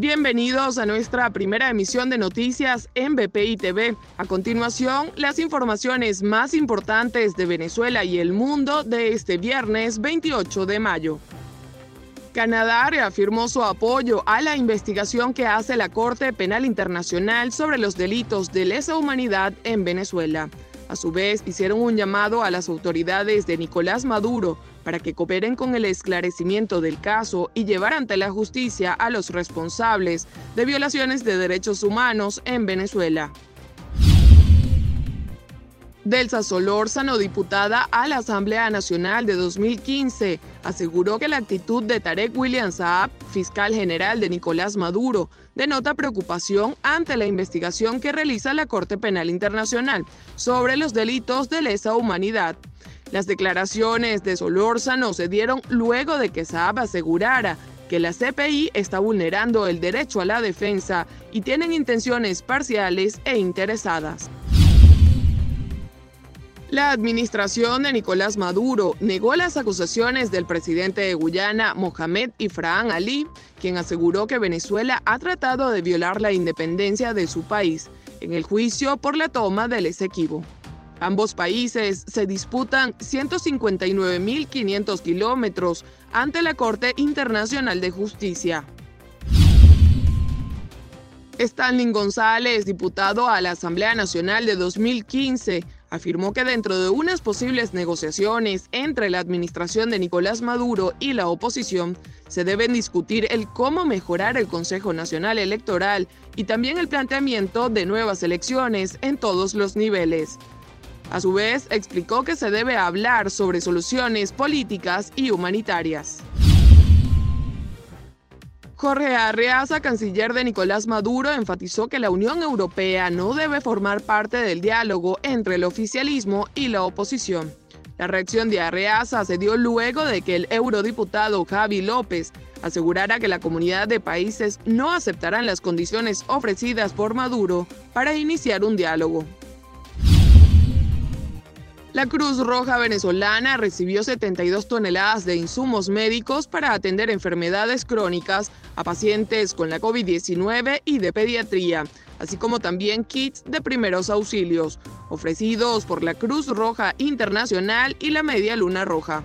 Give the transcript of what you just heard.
Bienvenidos a nuestra primera emisión de noticias en BPI TV. A continuación, las informaciones más importantes de Venezuela y el mundo de este viernes 28 de mayo. Canadá reafirmó su apoyo a la investigación que hace la Corte Penal Internacional sobre los delitos de lesa humanidad en Venezuela. A su vez, hicieron un llamado a las autoridades de Nicolás Maduro para que cooperen con el esclarecimiento del caso y llevar ante la justicia a los responsables de violaciones de derechos humanos en Venezuela. Delsa Solórzano, diputada a la Asamblea Nacional de 2015, aseguró que la actitud de Tarek William Saab, fiscal general de Nicolás Maduro, denota preocupación ante la investigación que realiza la Corte Penal Internacional sobre los delitos de lesa humanidad. Las declaraciones de Solórzano se dieron luego de que Saab asegurara que la CPI está vulnerando el derecho a la defensa y tienen intenciones parciales e interesadas. La administración de Nicolás Maduro negó las acusaciones del presidente de Guyana, Mohamed Ifrahán Ali, quien aseguró que Venezuela ha tratado de violar la independencia de su país en el juicio por la toma del Esequibo. Ambos países se disputan 159.500 kilómetros ante la Corte Internacional de Justicia. Stanley González, diputado a la Asamblea Nacional de 2015, afirmó que dentro de unas posibles negociaciones entre la administración de Nicolás Maduro y la oposición, se deben discutir el cómo mejorar el Consejo Nacional Electoral y también el planteamiento de nuevas elecciones en todos los niveles. A su vez, explicó que se debe hablar sobre soluciones políticas y humanitarias. Jorge Arreaza, canciller de Nicolás Maduro, enfatizó que la Unión Europea no debe formar parte del diálogo entre el oficialismo y la oposición. La reacción de Arreaza se dio luego de que el eurodiputado Javi López asegurara que la comunidad de países no aceptarán las condiciones ofrecidas por Maduro para iniciar un diálogo. La Cruz Roja venezolana recibió 72 toneladas de insumos médicos para atender enfermedades crónicas a pacientes con la COVID-19 y de pediatría, así como también kits de primeros auxilios, ofrecidos por la Cruz Roja Internacional y la Media Luna Roja.